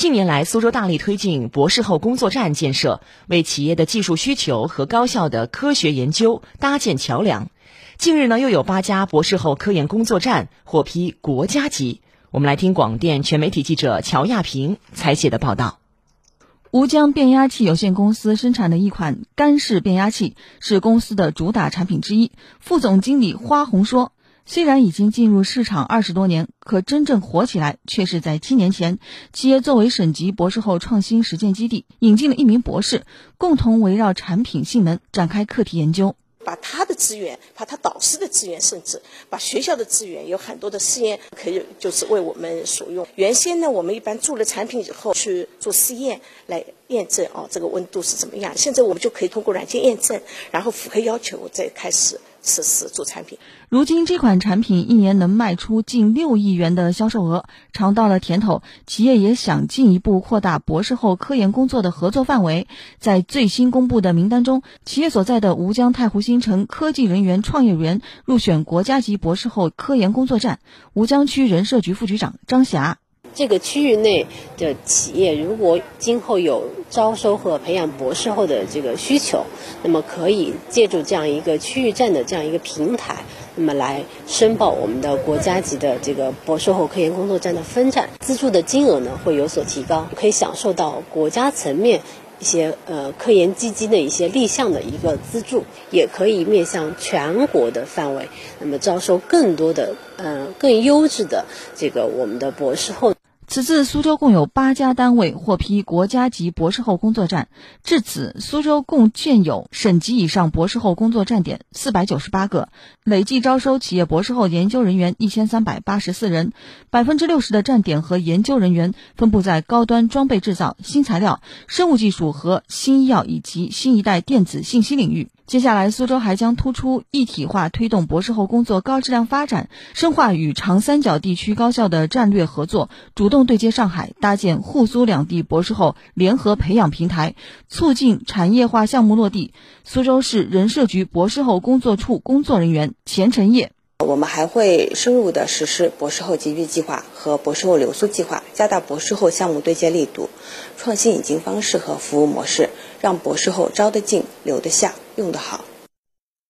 近年来，苏州大力推进博士后工作站建设，为企业的技术需求和高校的科学研究搭建桥梁。近日呢，又有八家博士后科研工作站获批国家级。我们来听广电全媒体记者乔亚平采写的报道。吴江变压器有限公司生产的一款干式变压器是公司的主打产品之一。副总经理花红说。虽然已经进入市场二十多年，可真正火起来却是在七年前。企业作为省级博士后创新实践基地，引进了一名博士，共同围绕产品性能展开课题研究。把他的资源，把他导师的资源，甚至把学校的资源，有很多的试验可以就是为我们所用。原先呢，我们一般做了产品以后去做试验来验证哦，这个温度是怎么样。现在我们就可以通过软件验证，然后符合要求再开始。实施做产品，如今这款产品一年能卖出近六亿元的销售额，尝到了甜头。企业也想进一步扩大博士后科研工作的合作范围。在最新公布的名单中，企业所在的吴江太湖新城科技人员创业园入选国家级博士后科研工作站。吴江区人社局副局长张霞。这个区域内的企业，如果今后有招收和培养博士后的这个需求，那么可以借助这样一个区域站的这样一个平台，那么来申报我们的国家级的这个博士后科研工作站的分站，资助的金额呢会有所提高，可以享受到国家层面一些呃科研基金的一些立项的一个资助，也可以面向全国的范围，那么招收更多的嗯更优质的这个我们的博士后。此次苏州共有八家单位获批国家级博士后工作站，至此苏州共建有省级以上博士后工作站点四百九十八个，累计招收企业博士后研究人员一千三百八十四人，百分之六十的站点和研究人员分布在高端装备制造、新材料、生物技术和新医药以及新一代电子信息领域。接下来，苏州还将突出一体化推动博士后工作高质量发展，深化与长三角地区高校的战略合作，主动对接上海，搭建沪苏两地博士后联合培养平台，促进产业化项目落地。苏州市人社局博士后工作处工作人员钱晨业。我们还会深入的实施博士后集聚计划和博士后留宿计划，加大博士后项目对接力度，创新引进方式和服务模式，让博士后招得进、留得下、用得好。